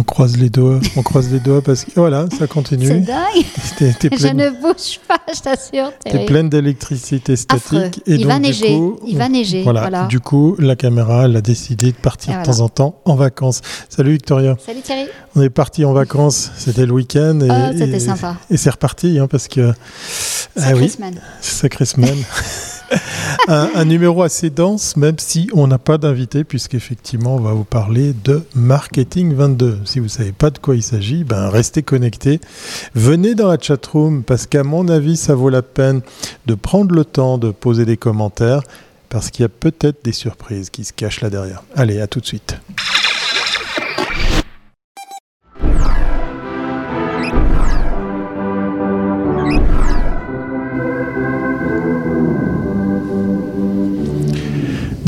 On croise les doigts, on croise les doigts parce que voilà, ça continue. C'est dingue. Je pleine- ne bouge pas, je t'assure. T'es pleine d'électricité Affreux. statique. Et Il donc, va neiger, coup, il va neiger, Voilà. voilà. Du coup, la caméra, elle a décidé de partir de temps en temps en vacances. Salut Victoria. Salut Thierry. On est parti en vacances. C'était le week-end. Et, Ah, c'était sympa. Et c'est reparti, hein, parce que. Ah Sacrée oui, semaine. sacrée semaine. un, numéro assez dense, même si on n'a pas d'invité, puisqu'effectivement, on va vous parler de Marketing 22. Si vous ne savez pas de quoi il s'agit, ben, restez connectés. Venez dans la chatroom, parce qu'à mon avis, ça vaut la peine de prendre le temps de poser des commentaires, parce qu'il y a peut-être des surprises qui se cachent là derrière. Allez, à tout de suite.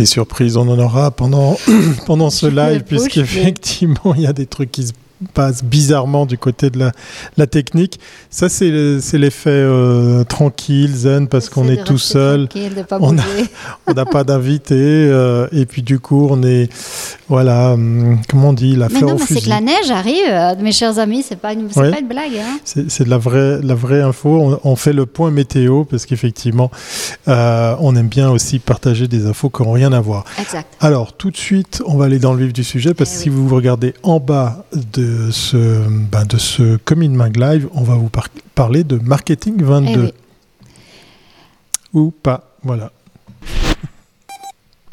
Des surprises, on en aura pendant, pendant ce live, puisqu'effectivement, il y a des trucs qui se passent bizarrement du côté de la, la technique. Ça, c'est le- c'est l'effet euh, tranquille, zen, parce qu'on est tout seul. pas On n'a pas d'invité, euh, et puis du coup, on est, voilà, hum, comment on dit, la Mais fleur non, au mais c'est que la neige arrive, euh, mes chers amis, c'est pas une, Ouais. pas une blague. Hein. C'est de la vraie, la vraie info. On, on fait le point météo parce qu'effectivement, on aime bien aussi partager des infos qui n'ont rien à voir. Exact. Alors, tout de suite, on va aller dans le vif du sujet parce que Eh si vous regardez en bas de ce, ben, de ce Coming Mag Live, on va vous par- parler de Marketing Eh 22 oui. ou pas. Voilà.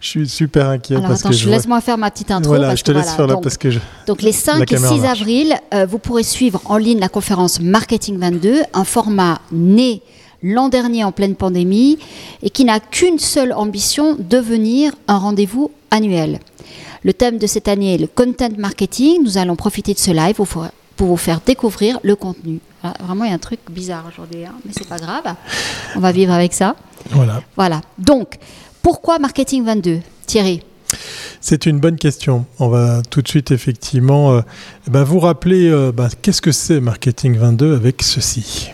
je suis super inquiet Alors parce attends, que je je vois- laisse-moi faire ma petite intro. Voilà, parce je te que laisse voilà, faire là donc, parce que je... Donc les 5 et caméra 6 marche. avril, euh, vous pourrez suivre en ligne la conférence Marketing 22, un format né l'an dernier en pleine pandémie et qui n'a qu'une seule ambition, devenir un rendez-vous annuel. Le thème de cette année est le content marketing. Nous allons profiter de ce live pour, vous faire découvrir le contenu. Voilà, vraiment, il y a un truc bizarre aujourd'hui, hein, mais c'est pas grave. On va vivre avec ça. Voilà. Voilà. Donc, pourquoi Marketing 22 Thierry? C'est une bonne question. On va tout de suite effectivement euh, eh ben, vous rappeler euh, ben, qu'est-ce que c'est Marketing 22 avec ceci?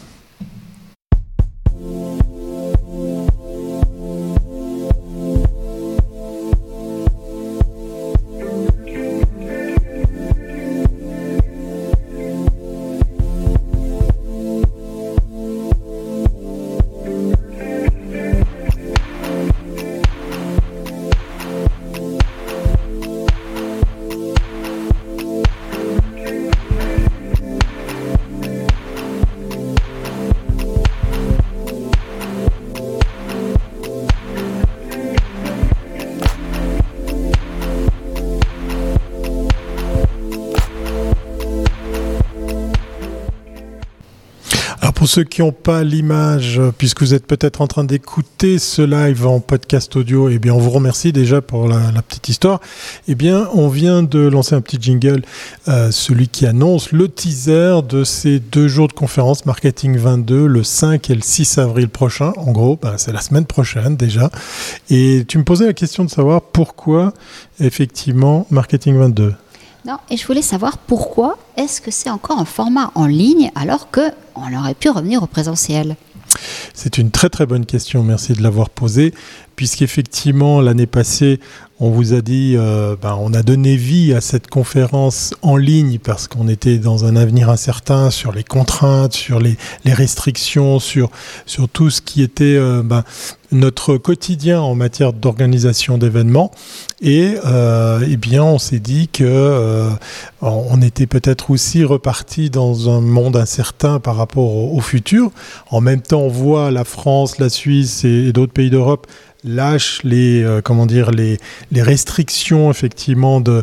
Pour ceux qui n'ont pas l'image, euh, puisque vous êtes peut-être en train d'écouter ce live en podcast audio, eh bien on vous remercie déjà pour la, petite histoire. Eh bien on vient de lancer un petit jingle, euh, celui qui annonce le teaser de ces deux jours de conférence Marketing 22, le 5 et le 6 avril prochain. En gros, ben, c'est la semaine prochaine déjà. Et tu me posais la question de savoir pourquoi effectivement Marketing 22. Non, et je voulais savoir pourquoi est-ce que c'est encore un format en ligne alors que on aurait pu revenir au présentiel? C'est une très très bonne question, merci de l'avoir posée, puisqu'effectivement l'année passée, on vous a dit, euh, ben, on a donné vie à cette conférence en ligne parce qu'on était dans un avenir incertain sur les contraintes, sur les, restrictions, sur, sur tout ce qui était euh, ben, notre quotidien en matière d'organisation d'événements. Et euh, eh bien, on s'est dit que euh, on était peut-être aussi reparti dans un monde incertain par rapport au, futur. En même temps, on voit la France, la Suisse et, d'autres pays d'Europe lâchent les euh, comment dire les, restrictions effectivement de,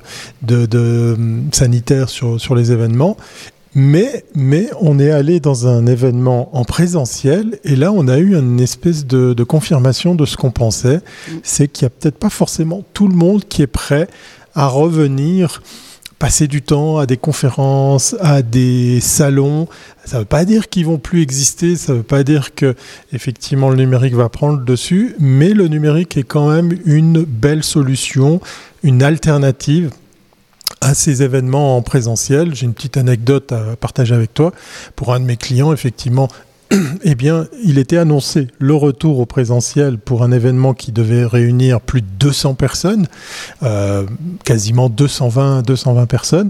sanitaires sur les événements. Mais, mais on est allé dans un événement en présentiel et là on a eu une espèce de, confirmation de ce qu'on pensait, c'est qu'il n'y a peut-être pas forcément tout le monde qui est prêt à revenir passer du temps à des conférences, à des salons. Ça ne veut pas dire qu'ils vont plus exister, ça ne veut pas dire que effectivement le numérique va prendre le dessus, mais le numérique est quand même une belle solution, une alternative à ces événements en présentiel. J'ai une petite anecdote à partager avec toi. Pour un de mes clients, effectivement, eh bien, il était annoncé le retour au présentiel pour un événement qui devait réunir plus de 200 personnes, euh, quasiment 220, 220 personnes.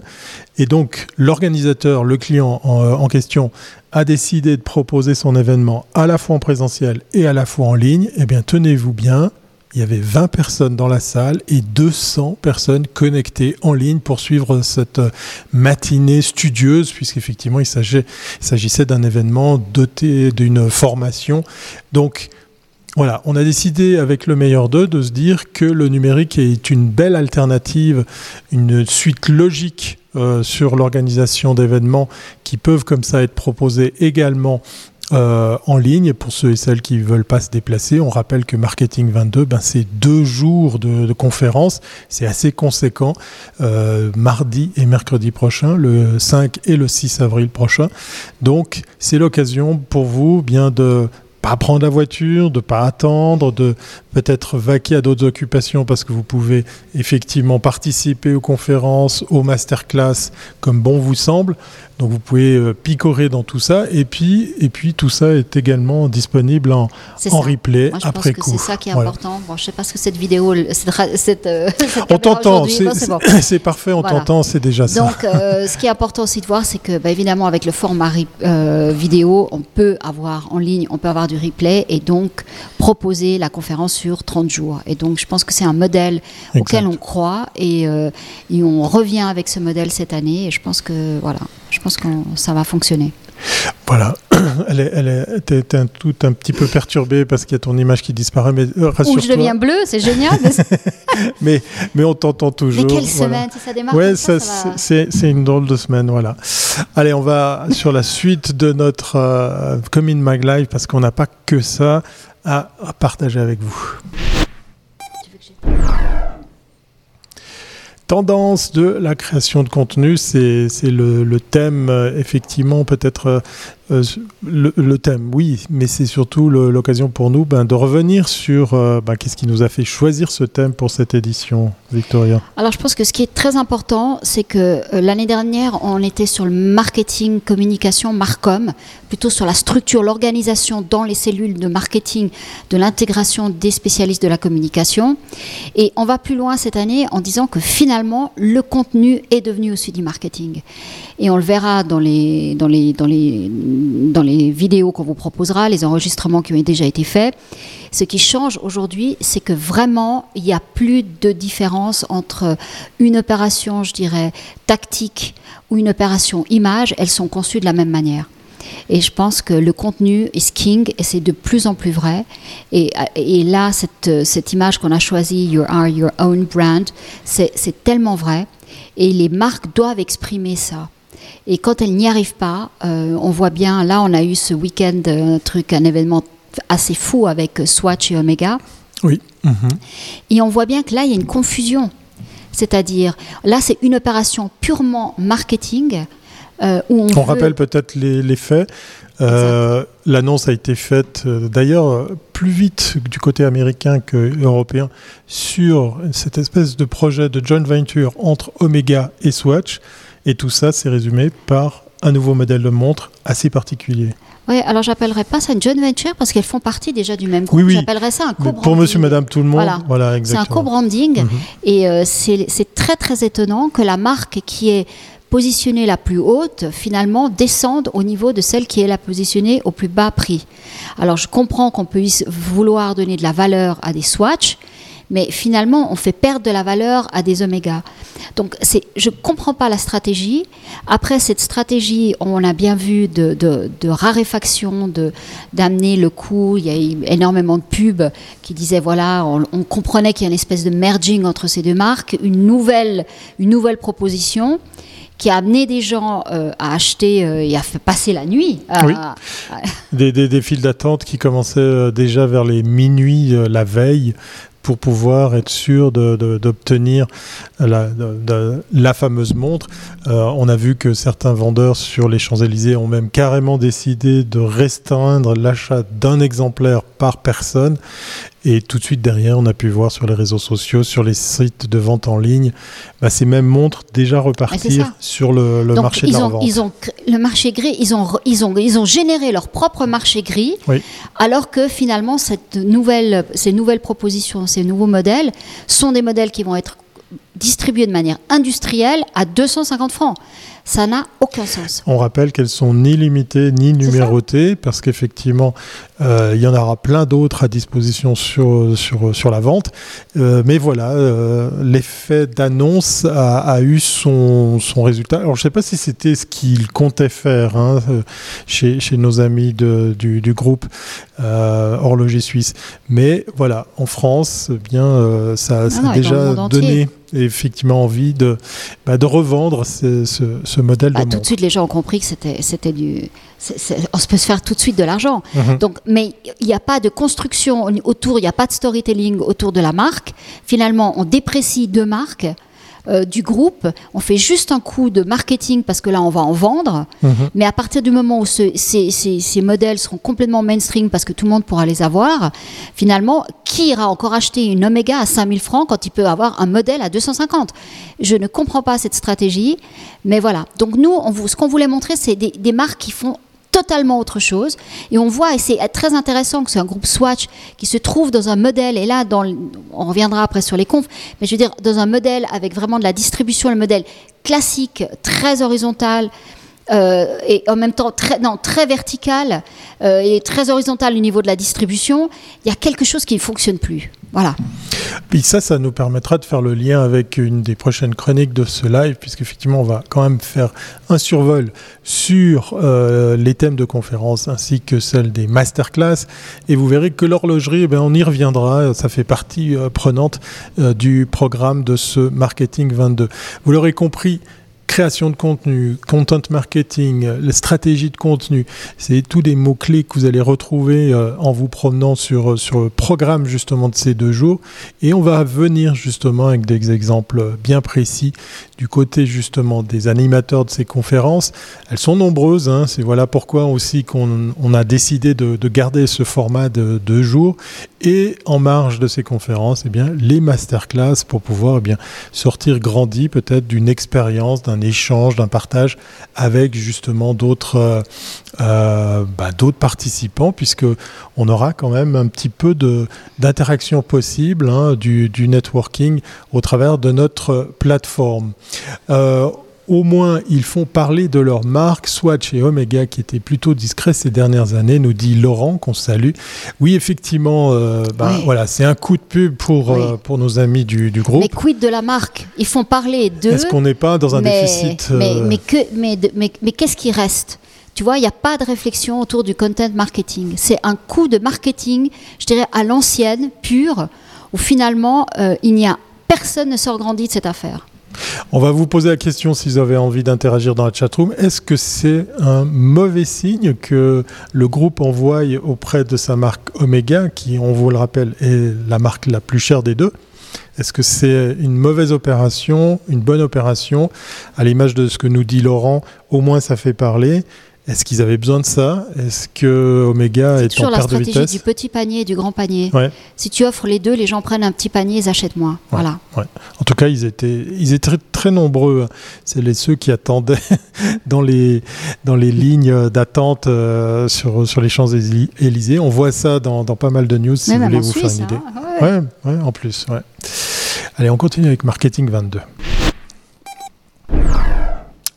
Et donc, l'organisateur, le client en, en question, a décidé de proposer son événement à la fois en présentiel et à la fois en ligne. Eh bien, tenez-vous bien, il y avait 20 personnes dans la salle et 200 personnes connectées en ligne pour suivre cette euh, matinée studieuse, puisqu'effectivement il s'agissait d'un événement doté d'une formation. Donc voilà, on a décidé avec le meilleur d'eux de se dire que le numérique est une belle alternative, une suite logique euh, sur l'organisation d'événements qui peuvent comme ça être proposés également euh, en ligne pour ceux et celles qui ne veulent pas se déplacer. On rappelle que Marketing 22, ben, c'est deux jours de, de conférence. C'est assez conséquent. Euh, mardi et mercredi prochain, le 5 et le 6 avril prochain. Donc, c'est l'occasion pour vous bien de pas prendre la voiture, de pas attendre, de peut-être vaquer à d'autres occupations parce que vous pouvez effectivement participer aux conférences, aux masterclass comme bon vous semble. Donc vous pouvez euh, picorer dans tout ça et puis et puis tout ça est également disponible en, en replay Moi, je après pense que c'est ça qui est Voilà. important. Bon, je sais pas ce que cette vidéo, cette, euh, cette On t'entend, c'est bon. parfait, on Voilà. t'entend, c'est déjà ça. Donc, euh, ce qui est important aussi de voir, c'est que, bah, évidemment, avec le format euh, vidéo, on peut avoir en ligne, on peut avoir du replay et donc proposer la conférence sur 30 jours. Et donc, je pense que c'est un modèle auquel on croit et, euh, et on revient avec ce modèle cette année. Et je pense que, voilà, je pense que ça va fonctionner. Voilà, elle est, elle est, t'es un tout un petit peu perturbée parce qu'il y a ton image qui disparaît, mais euh, Ou je rassure-toi. deviens bleu, c'est génial. mais Mais, mais on t'entend toujours. mais quelle voilà. semaine, si ça démarre Ouais, ça, ça, ça va- c'est une drôle de semaine, voilà. Allez, on va sur la suite de notre euh, Come in Mag Live parce qu'on n'a pas que ça à partager avec vous. Tendance de la création de contenu, c'est le, le thème, euh, effectivement, peut-être euh, le, thème, oui, mais c'est surtout l'occasion pour nous ben, de revenir sur euh, ben, qu'est-ce qui nous a fait choisir ce thème pour cette édition, Victoria? Alors je pense que ce qui est très important, c'est que euh, l'année dernière, on était sur le marketing, communication, Marcom, plutôt sur la structure, l'organisation dans les cellules de marketing, de l'intégration des spécialistes de la communication. Et on va plus loin cette année en disant que finalement, le contenu est devenu aussi du marketing. Et on le verra dans les, dans les, dans les, dans les vidéos qu'on vous proposera, les enregistrements qui ont déjà été faits. Ce qui change aujourd'hui, c'est que vraiment, il n'y a plus de différence entre une opération, je dirais, tactique ou une opération image. Elles sont conçues de la même manière. Et je pense que le contenu est king et c'est de plus en plus vrai. Et, et là, cette, cette image qu'on a choisie, You are your own brand, c'est c'est tellement vrai. Et les marques doivent exprimer ça. Et quand elles n'y arrivent pas, euh, on voit bien, là on a eu ce week-end un truc, un événement assez fou avec Swatch et Omega. Oui. Et on voit bien que là, il y a une confusion. C'est-à-dire, là, c'est une opération purement marketing. euh, où on, On veut- rappelle peut-être les, les faits. Euh, L'annonce a été faite euh, d'ailleurs euh, plus vite du côté américain que européen sur cette espèce de projet de joint venture entre Omega et Swatch. Et tout ça, c'est résumé par un nouveau modèle de montre assez particulier. Oui, alors j'appellerais pas ça une joint venture parce qu'elles font partie déjà du même groupe. Oui, oui. J'appellerais ça un co-branding. pour monsieur, madame, tout le monde, Voilà. voilà, C'est un co-branding Mhm. et euh, c'est très très étonnant que la marque qui est positionnée la plus haute finalement descende au niveau de celle qui est la positionnée au plus bas prix. Alors je comprends qu'on y- vouloir donner de la valeur à des Swatch, mais finalement on fait perdre de la valeur à des Omega. Donc c'est, je ne comprends pas la stratégie. Après cette stratégie, on a bien vu de, de- de raréfaction, de, d'amener le coût. Il y a eu énormément de pubs qui disaient voilà, on, on comprenait qu'il y a une espèce de merging entre ces deux marques, une nouvelle, une nouvelle proposition qui a amené des gens euh, à acheter euh, et à faire passer la nuit. à- Oui. à- Des, des, des files d'attente qui commençaient euh, déjà vers les minuit euh, la veille pour pouvoir être sûr d'obtenir la, la, fameuse montre. Euh, on a vu que certains vendeurs sur les Champs-Élysées ont même carrément décidé de restreindre l'achat d'un exemplaire par personne. Et tout de suite derrière, on a pu voir sur les réseaux sociaux, sur les sites de vente en ligne, bah, ces mêmes montres déjà repartir sur le, marché de la ont, Ils ont le marché gris, ils ont, ils ont, ils ont généré leur propre marché gris, alors que finalement cette nouvelle, ces nouvelles propositions, ces nouveaux modèles sont des modèles qui vont être distribués de manière industrielle à 250 francs. Ça n'a aucun sens. On rappelle qu'elles sont ni limitées ni numérotées parce qu'effectivement, euh, il y en aura plein d'autres à disposition sur, sur, sur la vente. Euh, mais voilà, euh, l'effet d'annonce a, eu son, son, résultat. Alors, je ne sais pas si c'était ce qu'il comptait faire hein, chez, chez, nos amis de, du, du, groupe Horloger Suisse. Mais voilà, en France, eh bien, ça, a déjà donné effectivement envie de, bah, de revendre ce, ce, modèle bah, de Tout de suite, les gens ont compris que c'était, c'était du. on se peut se faire tout de suite de l'argent. Mhm. Donc, mais il n'y a pas de construction autour, il n'y a pas de storytelling autour de la marque. Finalement, on déprécie deux marques. Euh, du groupe. On fait juste un coup de marketing parce que là, on va en vendre. Mhm. Mais à partir du moment où ces, ces, modèles seront complètement mainstream parce que tout le monde pourra les avoir, finalement, qui ira encore acheter une Omega à 5000 francs quand il peut avoir un modèle à 250 Je ne comprends pas cette stratégie. Mais voilà. Donc nous, on, ce qu'on voulait montrer, c'est des, des marques qui font totalement autre chose. Et on voit, et c'est très intéressant que c'est un groupe Swatch qui se trouve dans un modèle, et là, dans, on reviendra après sur les confs, mais je veux dire, dans un modèle avec vraiment de la distribution, le modèle classique, très horizontal, euh, et en même temps très, non, très vertical euh, et très horizontal au niveau de la distribution, il y a quelque chose qui ne fonctionne plus. Voilà. Puis ça, ça nous permettra de faire le lien avec une des prochaines chroniques de ce live, puisqu'effectivement, on va quand même faire un survol sur euh, les thèmes de conférence ainsi que celle des masterclass. Et vous verrez que l'horlogerie, eh on y reviendra. Ça fait partie prenante du programme de ce Marketing 22. Vous l'aurez compris, création de contenu, content marketing, les stratégies de contenu, c'est tous des mots-clés que vous allez retrouver euh, en vous promenant sur, sur le programme justement de ces deux jours. Et on va venir justement avec des exemples bien précis du côté justement des animateurs de ces conférences. Elles sont nombreuses, hein. c'est voilà pourquoi aussi qu'on on a décidé de, de, garder ce format de deux jours. Et en marge de ces conférences, eh bien, les masterclass pour pouvoir eh bien, sortir grandi peut-être d'une expérience, d'un échange, d'un partage avec justement d'autres euh, euh, bah, d'autres participants, puisque on aura quand même un petit peu de d'interaction possible, hein, du, du, networking au travers de notre plateforme. Euh, au moins ils font parler de leur marque, Swatch et Omega, qui étaient plutôt discrets ces dernières années, nous dit Laurent, qu'on salue. Oui, effectivement, euh, bah, voilà, c'est un coup de pub pour, euh, pour nos amis du, du, groupe. Mais quid de la marque? Ils font parler d'eux. Est-ce qu'on n'est pas dans un déficit Mais, euh, mais, que, mais, mais, mais qu'est-ce qui reste? Tu vois, il n'y a pas de réflexion autour du content marketing. C'est un coup de marketing, je dirais, à l'ancienne, pure, où finalement, il n'y a personne ne sort grandi de cette affaire. On va vous poser la question si vous avez envie d'interagir dans la chatroom. Est-ce que c'est un mauvais signe que le groupe envoie auprès de sa marque Omega, qui, on vous le rappelle, est la marque la plus chère des deux? Est-ce que c'est une mauvaise opération, une bonne opération? À l'image de ce que nous dit Laurent, au moins ça fait parler. Est-ce qu'ils avaient besoin de ça? Est-ce que Omega est, est en perte de vitesse? la stratégie du petit panier et du grand panier. Si tu offres les deux, les gens prennent un petit panier, ils achètent moins. Voilà. En tout cas, ils étaient, ils étaient très, nombreux. C'est les ceux qui attendaient dans les, dans les lignes d'attente euh, sur, sur les Champs-Élysées. On voit ça dans, dans, pas mal de news si vous voulez vous faire une idée. Hein, ouais. en plus. Allez, on continue avec Marketing 22.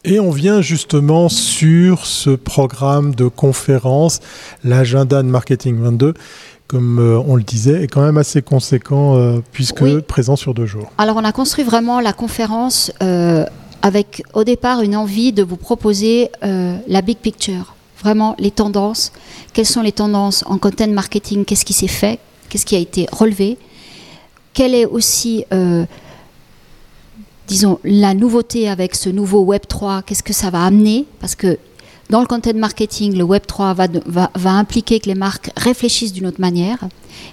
Et on vient justement sur ce programme de conférence, l'agenda de Marketing 22 comme euh, on le disait, est quand même assez conséquent euh, puisque présent sur deux jours. Alors on a construit vraiment la conférence euh, avec au départ une envie de vous proposer la big picture, vraiment les tendances, quelles sont les tendances en content marketing, qu'est-ce qui s'est fait, qu'est-ce qui a été relevé, quelle est aussi disons, la nouveauté avec ce nouveau Web 3, qu'est-ce que ça va amener? Parce que dans le content marketing, le Web3 va, impliquer que les marques réfléchissent d'une autre manière.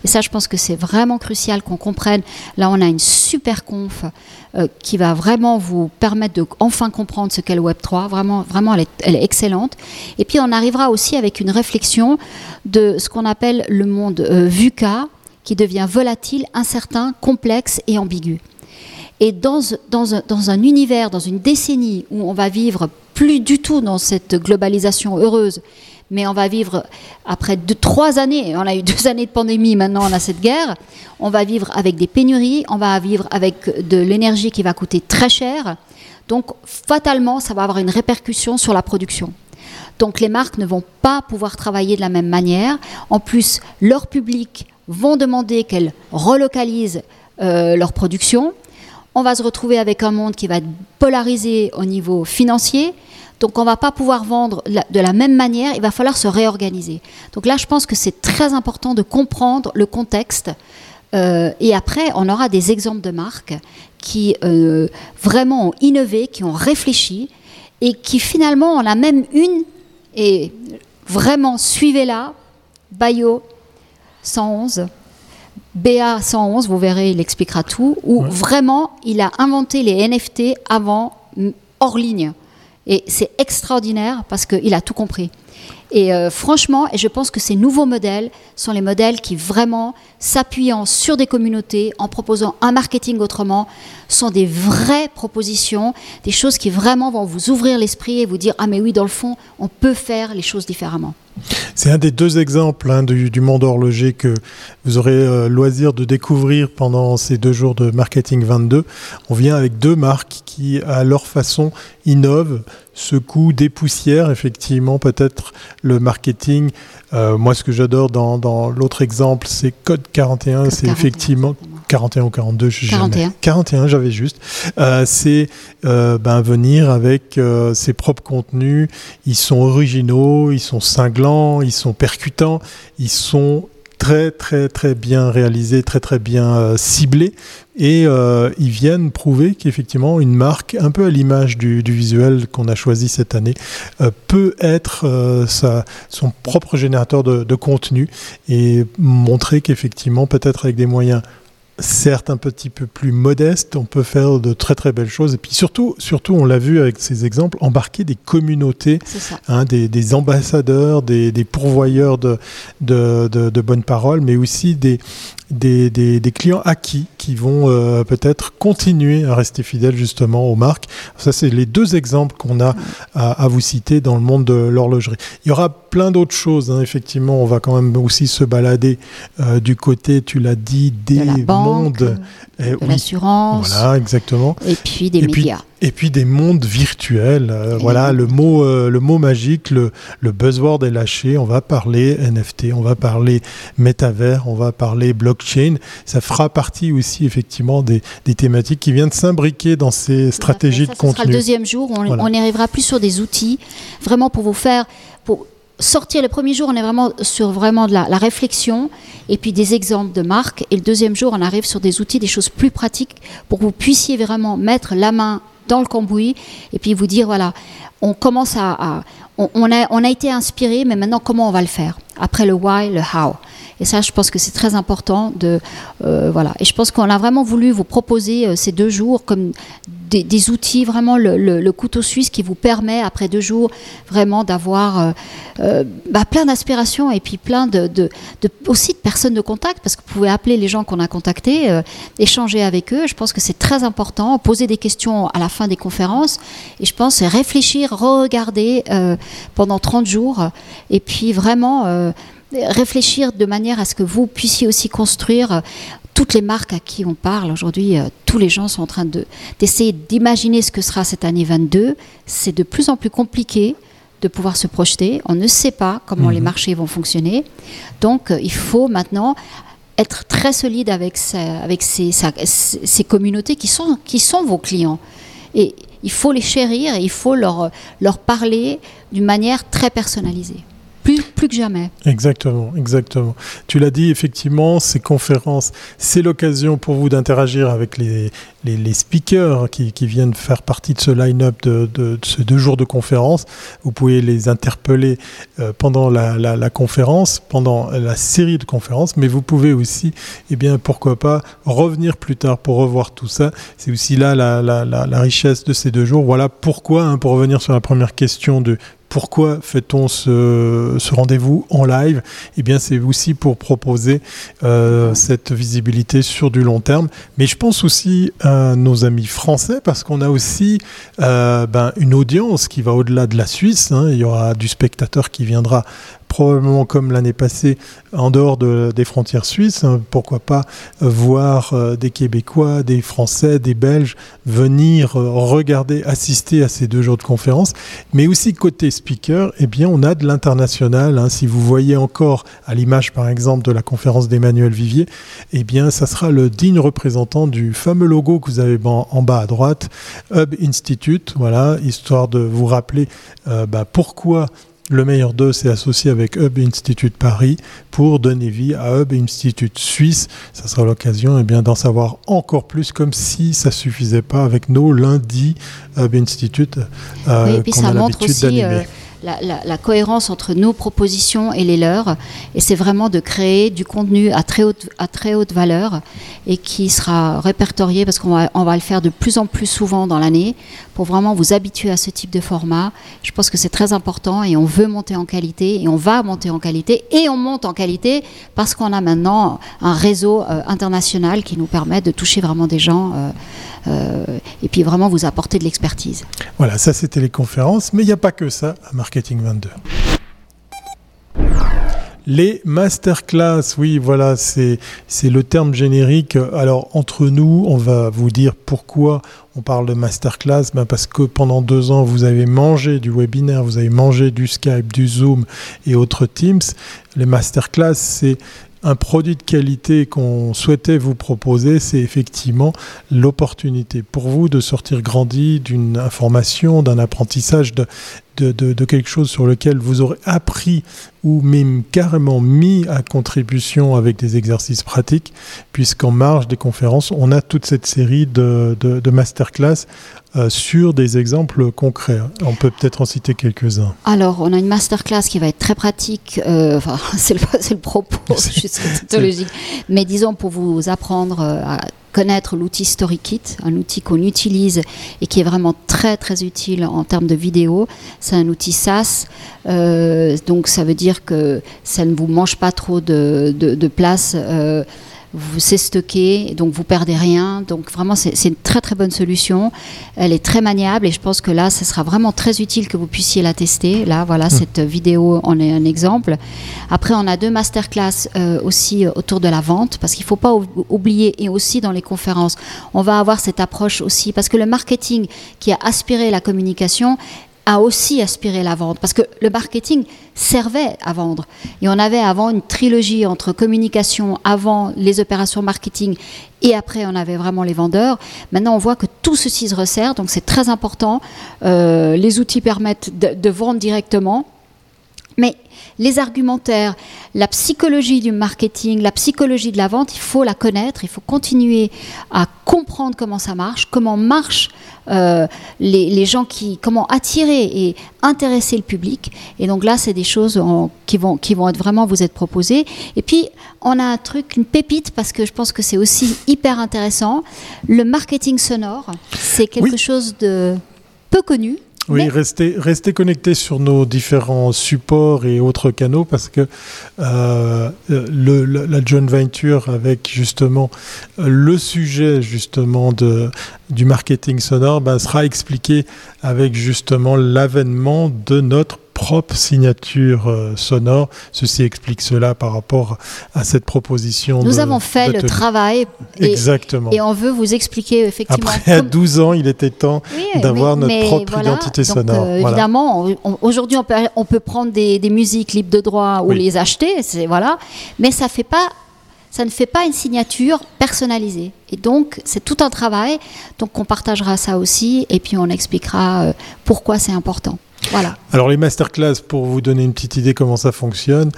Et ça, je pense que c'est vraiment crucial qu'on comprenne. Là, on a une super conf euh, qui va vraiment vous permettre de enfin comprendre ce qu'est le Web3. Vraiment, vraiment elle, est, elle est excellente. Et puis, on arrivera aussi avec une réflexion de ce qu'on appelle le monde euh, VUCA, qui devient volatile, incertain, complexe et ambigu. Et dans, un, univers, dans une décennie où on va vivre plus du tout dans cette globalisation heureuse, mais on va vivre après deux, trois années, on a eu deux années de pandémie, maintenant on a cette guerre, on va vivre avec des pénuries, on va vivre avec de l'énergie qui va coûter très cher. Donc fatalement, ça va avoir une répercussion sur la production. Donc les marques ne vont pas pouvoir travailler de la même manière. En plus, leur public vont demander qu'elles relocalisent euh, leur production. On va se retrouver avec un monde qui va être polarisé au niveau financier. Donc on ne va pas pouvoir vendre de la même manière, il va falloir se réorganiser. Donc là, je pense que c'est très important de comprendre le contexte. Euh, et après, on aura des exemples de marques qui euh, vraiment ont innové, qui ont réfléchi et qui finalement en a même une et vraiment suivez-la, Bayo 111. BA 111, vous verrez, il expliquera tout, où ouais. vraiment il a inventé les NFT avant, hors ligne. Et c'est extraordinaire parce qu'il a tout compris. Et euh, franchement, et je pense que ces nouveaux modèles sont les modèles qui vraiment, s'appuyant sur des communautés, en proposant un marketing autrement, sont des vraies propositions, des choses qui vraiment vont vous ouvrir l'esprit et vous dire, ah mais oui, dans le fond, on peut faire les choses différemment. C'est un des deux exemples hein, du, monde horloger que vous aurez euh, loisir de découvrir pendant ces deux jours de Marketing 22. On vient avec deux marques qui, à leur façon, innovent, secouent, dépoussièrent effectivement peut-être le marketing. Euh, moi, ce que j'adore dans, dans l'autre exemple, c'est Code 41. C'est effectivement 41 ou 42, je 41. Jamais. 41, j'avais juste. Euh, c'est euh, ben, venir avec euh, ses propres contenus. Ils sont originaux, ils sont cinglants, ils sont percutants, ils sont très très très bien réalisés, très très bien euh, ciblés et euh, ils viennent prouver qu'effectivement une marque, un peu à l'image du, du, visuel qu'on a choisi cette année, euh, peut être sa, son propre générateur de, de contenu et montrer qu'effectivement peut-être avec des moyens certes un petit peu plus modeste, on peut faire de très très belles choses. Et puis surtout, surtout on l'a vu avec ces exemples, embarquer des communautés, hein, des, des, ambassadeurs, des, des pourvoyeurs de, de, de, de, bonnes paroles, mais aussi des, des, des, des, clients acquis qui vont euh, peut-être continuer à rester fidèles justement aux marques. Ça, c'est les deux exemples qu'on a à, à, vous citer dans le monde de l'horlogerie. Il y aura plein d'autres choses. Hein. Effectivement, on va quand même aussi se balader euh, du côté, tu l'as dit, des de banque, mondes. De oui, l'assurance. Voilà, exactement. Et puis des et médias. Puis, et puis des mondes virtuels. Euh, voilà, le mot, euh, le mot magique, le, le, buzzword est lâché. On va parler NFT, on va parler métavers, on va parler blockchain. Ça fera partie aussi effectivement des, des thématiques qui viennent s'imbriquer dans ces stratégies ça, de contenu. Ce sera le deuxième jour. On, voilà. on y arrivera plus sur des outils, vraiment pour vous faire, pour sortir le premier jour, on est vraiment sur vraiment de la, la, réflexion et puis des exemples de marques. Et le deuxième jour, on arrive sur des outils, des choses plus pratiques pour que vous puissiez vraiment mettre la main dans le cambouis et puis vous dire voilà, on commence à, on a été inspiré, mais maintenant comment on va le faire? Après le why, le how. Et ça, je pense que c'est très important de euh, voilà. Et je pense qu'on a vraiment voulu vous proposer euh, ces deux jours comme des, outils, vraiment le, couteau suisse qui vous permet après deux jours vraiment d'avoir euh, euh, bah, plein d'inspiration et puis plein de, de, de, aussi de personnes de contact parce que vous pouvez appeler les gens qu'on a contactés, euh, échanger avec eux. Je pense que c'est très important, poser des questions à la fin des conférences et je pense réfléchir, regarder pendant 30 jours et puis vraiment réfléchir de manière à ce que vous puissiez aussi construire toutes les marques à qui on parle aujourd'hui, euh, tous les gens sont en train d'essayer de, d'imaginer ce que sera cette année 22. C'est de plus en plus compliqué de pouvoir se projeter. On ne sait pas comment mmh. les marchés vont fonctionner. Donc, euh, il faut maintenant être très solide avec, sa, avec ses, sa, ses, communautés qui sont, qui sont vos clients. Et il faut les chérir et il faut leur, leur parler d'une manière très personnalisée plus que jamais. Exactement, exactement. Tu l'as dit, effectivement, ces conférences, c'est l'occasion pour vous d'interagir avec les, speakers qui, viennent faire partie de ce line-up de, ces deux jours de conférence. Vous pouvez les interpeller euh, pendant la, conférence, pendant la série de conférences, mais vous pouvez aussi, eh bien, pourquoi pas, revenir plus tard pour revoir tout ça. C'est aussi là la, la, richesse de ces deux jours. Voilà pourquoi, hein, pour revenir sur la première question de pourquoi fait-on ce, rendez-vous en live? Eh bien, c'est aussi pour proposer euh, cette visibilité sur du long terme. Mais je pense aussi à nos amis français parce qu'on a aussi euh, ben, une audience qui va au-delà de la Suisse. Hein. Il y aura du spectateur qui viendra probablement comme l'année passée en dehors des frontières suisses. Hein, pourquoi pas euh, voir euh, des Québécois, des Français, des Belges venir euh, regarder, assister à ces deux jours de conférence. Mais aussi côté speaker, eh bien, on a de l'international. Hein. Si vous voyez encore à l'image, par exemple, de la conférence d'Emmanuel Vivier, eh bien, ça sera le digne représentant du fameux logo que vous avez en, bas à droite, Hub Institute. Voilà, histoire de vous rappeler bah, pourquoi le meilleur d'eux s'est associé avec Hub Institute Paris pour donner vie à Hub Institute Suisse. Ça sera l'occasion eh bien d'en savoir encore plus, comme si ça suffisait pas avec nos lundis Hub Institute euh, qu'on a l'habitude d'animer la, cohérence entre nos propositions et les leurs. Et c'est vraiment de créer du contenu à très haute, à très haute valeur et qui sera répertorié parce qu'on va, on va le faire de plus en plus souvent dans l'année vraiment vous habituer à ce type de format. Je pense que c'est très important et on veut monter en qualité et on va monter en qualité et on monte en qualité parce qu'on a maintenant un réseau euh, international qui nous permet de toucher vraiment des gens. Euh, euh, et puis vraiment vous apporter de l'expertise. Voilà, ça c'était les conférences, mais il n'y a pas que ça à Marketing 22. Les masterclass, oui, voilà, c'est le terme générique. Alors, entre nous, on va vous dire pourquoi on parle de masterclass. Ben parce que pendant deux ans, vous avez mangé du webinaire, vous avez mangé du Skype, du Zoom et autres Teams. Les masterclass, c'est un produit de qualité qu'on souhaitait vous proposer, c'est effectivement l'opportunité pour vous de sortir grandi d'une information, d'un apprentissage, de, de, quelque chose sur lequel vous aurez appris ou même carrément mis à contribution avec des exercices pratiques, puisqu'en marge des conférences, on a toute cette série de, de masterclass euh, sur des exemples concrets. On peut peut-être en citer quelques-uns. Alors, on a une masterclass qui va être très pratique, euh, enfin, c'est le, le, propos, mais disons pour vous apprendre euh, à connaître l'outil StoryKit, un outil qu'on utilise et qui est vraiment très très utile en termes de vidéo. C'est un outil SaaS, euh, donc ça veut dire que ça ne vous mange pas trop de, de, place. Euh, c'est stocké, donc vous perdez rien. Donc vraiment, c'est une très très bonne solution. Elle est très maniable et je pense que là, ce sera vraiment très utile que vous puissiez la tester. Là, voilà, hmm. cette vidéo en est un exemple. Après, on a deux masterclass euh, aussi euh, autour de la vente parce qu'il ne faut pas oublier et aussi dans les conférences, on va avoir cette approche aussi parce que le marketing qui a aspiré la communication a aussi aspiré la vente parce que le marketing servait à vendre. Et on avait avant une trilogie entre communication, avant les opérations marketing et après on avait vraiment les vendeurs. Maintenant on voit que tout ceci se resserre, donc c'est très important. Euh, les outils permettent de vendre directement. Mais les argumentaires, la psychologie du marketing, la psychologie de la vente, il faut la connaître, il faut continuer à comprendre comment ça marche, comment marchent euh, les, gens qui, comment attirer et intéresser le public. Et donc là, c'est des choses qui, vont, qui vont être vraiment vous être proposées. Et puis, on a un truc, une pépite, parce que je pense que c'est aussi hyper intéressant. Le marketing sonore, c'est quelque chose de peu connu. Oui, restez, restez connectés sur nos différents supports et autres canaux parce que euh, le, la joint venture avec justement le sujet justement de, du marketing sonore ben, sera expliqué avec justement l'avènement de notre propre signature euh, sonore. Ceci explique cela par rapport à cette proposition. Nous avons fait le travail. Et, Exactement. Et on veut vous expliquer effectivement. Après, à 12 ans, il était temps d'avoir notre propre identité sonore. Euh, évidemment, aujourd'hui, on peut, on peut prendre des, musiques libres de droit ou les acheter, voilà. Mais ça fait pas ça ne fait pas une signature personnalisée. Et donc, c'est tout un travail. Donc, on partagera ça aussi et puis on expliquera euh, pourquoi c'est important. Voilà. Alors les masterclass, pour vous donner une petite idée comment ça fonctionne,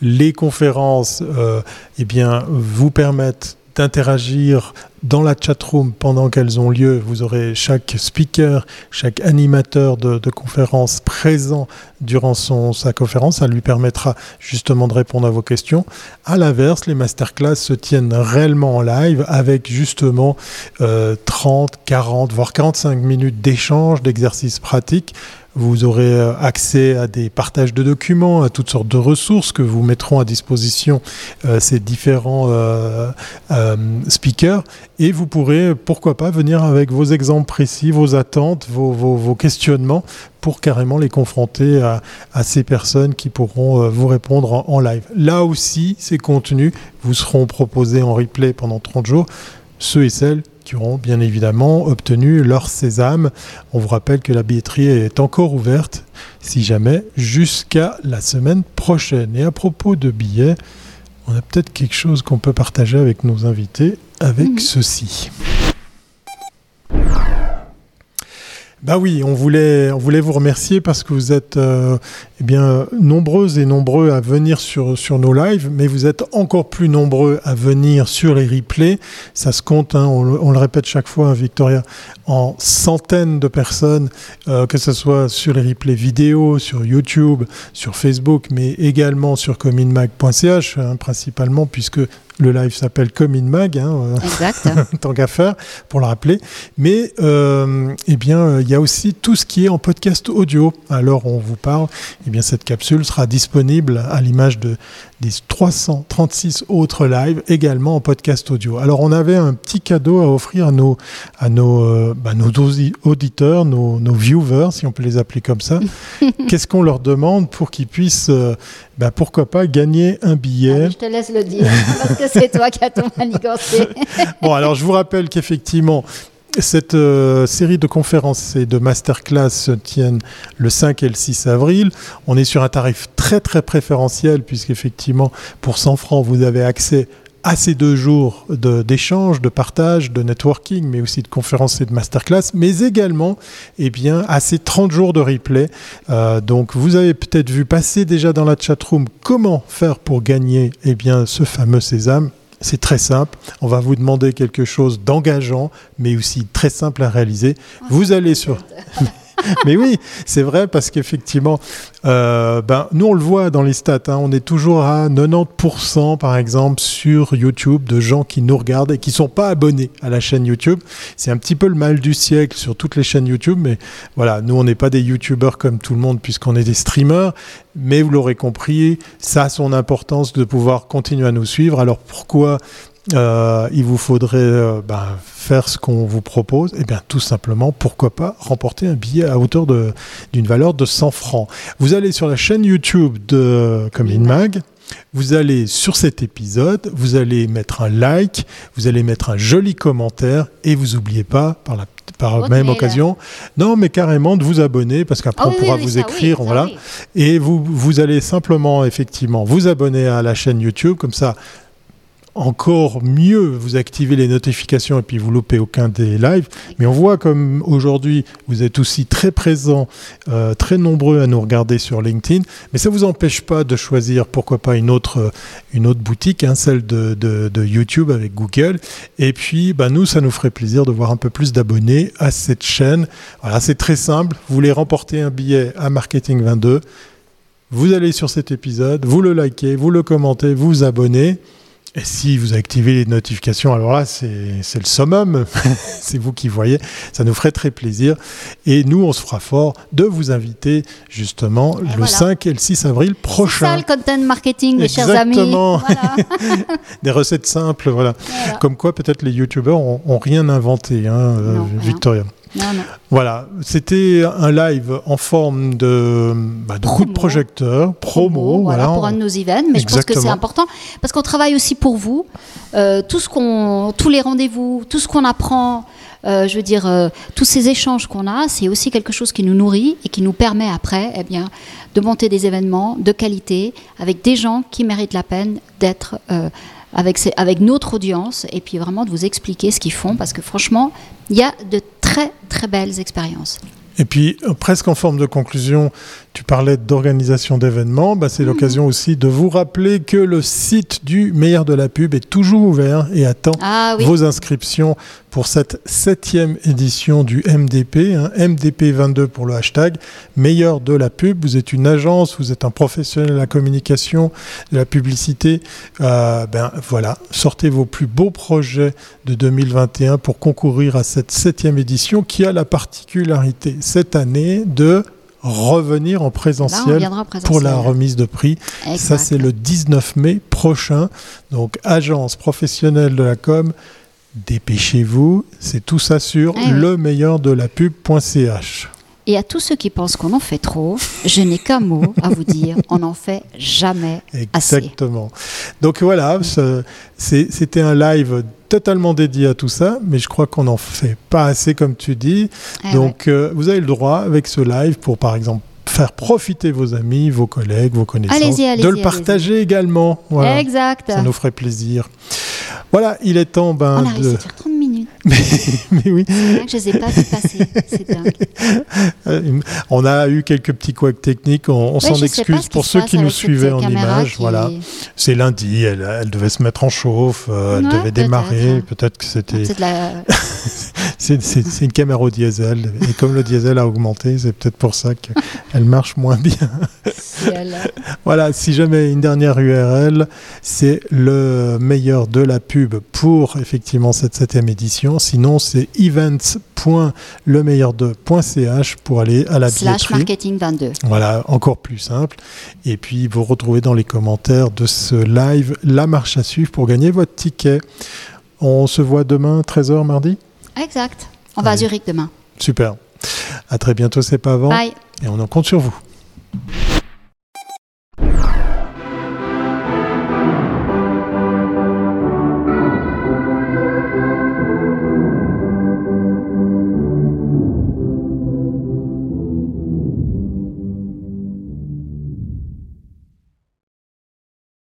les conférences, euh, eh bien, vous permettent d'interagir dans la chatroom pendant qu'elles ont lieu. Vous aurez chaque speaker, chaque animateur de, conférence présent durant son, sa conférence. Ça lui permettra justement de répondre à vos questions. À l'inverse, les masterclass se tiennent réellement en live avec justement 30, euh, 40, voire 45 minutes d'échange, d'exercices pratiques vous aurez euh, accès à des partages de documents, à toutes sortes de ressources que vous mettront à disposition euh, ces différents euh, speakers. Et vous pourrez, pourquoi pas, venir avec vos exemples précis, vos attentes, vos, questionnements pour carrément les confronter à, ces personnes qui pourront vous répondre en, en live. Là aussi, ces contenus vous seront proposés en replay pendant 30 jours. Ceux et celles qui auront bien évidemment obtenu leur sésame. On vous rappelle que la billetterie est encore ouverte, si jamais, jusqu'à la semaine prochaine. Et à propos de billets, on a peut-être quelque chose qu'on peut partager avec nos invités avec mhm. ceci. Bah oui, on voulait, vous remercier parce que vous êtes euh, eh bien, nombreuses et nombreux à venir sur, nos lives, mais vous êtes encore plus nombreux à venir sur les replays. Ça se compte, hein, on, le répète chaque fois, hein, Victoria, en centaines de personnes, euh, que ce soit sur les replays vidéo, sur YouTube, sur Facebook, mais également sur cominmag.ch, hein, principalement, puisque le live s'appelle Comme in Mag, hein, euh, tant qu'à faire, pour le rappeler. Mais euh, eh bien, il y a aussi tout ce qui est en podcast audio. Alors, on vous parle, eh bien, cette capsule sera disponible à l'image de, des 336 autres lives également en podcast audio. Alors, on avait un petit cadeau à offrir à nos, à nos, euh, bah, nos auditeurs, nos, nos, viewers, si on peut les appeler comme ça. Qu'est-ce qu'on leur demande pour qu'ils puissent, bah, pourquoi pas, gagner un billet? Je te laisse le dire, parce que c'est toi qui as ton manigancé. bon, alors je vous rappelle qu'effectivement, cette euh, série de conférences et de masterclass se tiennent le 5 et le 6 avril. On est sur un tarif très très préférentiel puisqu'effectivement pour 100 francs vous avez accès à ces deux jours d'échange, de, partage, de networking, mais aussi de conférences et de masterclass, mais également eh bien, à ces 30 jours de replay. Euh, donc vous avez peut-être vu passer déjà dans la chatroom comment faire pour gagner eh bien, ce fameux sésame. C'est très simple. On va vous demander quelque chose d'engageant, mais aussi très simple à réaliser. Vous allez sur... Mais oui, c'est vrai parce qu'effectivement, euh, ben, nous on le voit dans les stats, hein. on est toujours à 90% par exemple sur YouTube de gens qui nous regardent et qui ne sont pas abonnés à la chaîne YouTube. C'est un petit peu le mal du siècle sur toutes les chaînes YouTube, mais voilà, nous on n'est pas des YouTubeurs comme tout le monde puisqu'on est des streamers, mais vous l'aurez compris, ça a son importance de pouvoir continuer à nous suivre. Alors pourquoi euh, il vous faudrait euh, ben, faire ce qu'on vous propose, et eh bien tout simplement, pourquoi pas remporter un billet à hauteur d'une valeur de 100 francs. Vous allez sur la chaîne YouTube de Comin Mag, vous allez sur cet épisode, vous allez mettre un like, vous allez mettre un joli commentaire. Et vous n'oubliez pas par la par même occasion. Non, mais carrément de vous abonner parce qu'après ah on pourra vous écrire, voilà. Et vous vous allez simplement effectivement vous abonner à la chaîne YouTube. Comme ça encore mieux vous activez les notifications et puis vous loupez aucun des lives. Mais on voit comme aujourd'hui vous êtes aussi très présents, euh, très nombreux à nous regarder sur LinkedIn. Mais ça ne vous empêche pas de choisir pourquoi pas une autre, autre boutique, hein, celle de, de, YouTube avec Google. Et puis bah, nous, ça nous ferait plaisir de voir un peu plus d'abonnés à cette chaîne. Voilà, c'est très simple. Vous voulez remporter un billet à Marketing 22. Vous allez sur cet épisode, vous le likez, vous le commentez, vous vous abonnez. Et si vous activez les notifications, alors là, c'est le summum. c'est vous qui voyez. Ça nous ferait très plaisir. Et nous, on se fera fort de vous inviter justement le 5 et le 6 avril prochain. C'est ça le content marketing, mes chers amis. Exactement. Des recettes simples, voilà. Comme quoi, peut-être les youtubeurs ont, rien inventé, hein, euh, Victoria. Voilà, c'était un live en forme de, bah, de coup de projecteur, promo. voilà, pour un de nos events, mais je pense que c'est important parce qu'on travaille aussi pour vous. Euh, tout ce qu'on, tous les rendez-vous, tout ce qu'on apprend, euh, je veux dire, euh, tous ces échanges qu'on a, c'est aussi quelque chose qui nous nourrit et qui nous permet après eh bien, de monter des événements de qualité avec des gens qui méritent la peine d'être avec, avec notre audience et puis vraiment de vous expliquer ce qu'ils font parce que franchement, il y a de très très belles expériences. Et puis, euh, presque en forme de conclusion, tu parlais d'organisation d'événements. Bah, c'est Mhm. l'occasion aussi de vous rappeler que le site du meilleur de la pub est toujours ouvert et attend Ah oui. vos inscriptions pour cette septième édition du MDP, hein, MDP22 pour le hashtag, meilleur de la pub. Vous êtes une agence, vous êtes un professionnel de la communication, de la publicité. Euh, ben voilà, sortez vos plus beaux projets de 2021 pour concourir à cette septième édition qui a la particularité cette année de revenir en présentiel pour la remise de prix. Ça, c'est le 19 mai prochain. Donc, agence professionnelle de la com, dépêchez-vous. C'est tout ça sur Eh le meilleur de la pub.ch. Et à tous ceux qui pensent qu'on en fait trop, je n'ai qu'un mot à vous dire on n'en fait jamais assez. Exactement. Donc voilà, c'était un live totalement dédié à tout ça, mais je crois qu'on n'en fait pas assez, comme tu dis. Eh Donc, euh, vous avez le droit, avec ce live, pour par exemple faire profiter vos amis, vos collègues, vos connaissances, Allez-y, allez-y, de le partager également. Voilà. Exact. Ça nous ferait plaisir. Voilà, il est temps ben, On de... faire 30 minutes. Mais oui, C'est vrai que je ne les ai pas vu passer. C'est dingue. on a eu quelques petits couacs techniques, on, s'en excuse pour ceux qui nous suivaient en image. qui- Voilà, c'est lundi, elle, elle devait se mettre en chauffe, euh, elle devait démarrer, peut-être que c'était... C'est la... Une caméra au diesel, et comme le diesel a augmenté, c'est peut-être pour ça qu'elle marche moins bien. elle. Voilà, si jamais une dernière URL, c'est le meilleur de la pub pour effectivement cette septième édition. Sinon, c'est events.lemeilleur2.ch pour aller à la Slash billetterie. marketing 22. Voilà, encore plus simple. Et puis, vous retrouvez dans les commentaires de ce live la marche à suivre pour gagner votre ticket. On se voit demain, 13h mardi? Exact. On va à. Zurich demain. Super. À très bientôt, c'est pas avant. Bye. Et on en compte sur vous.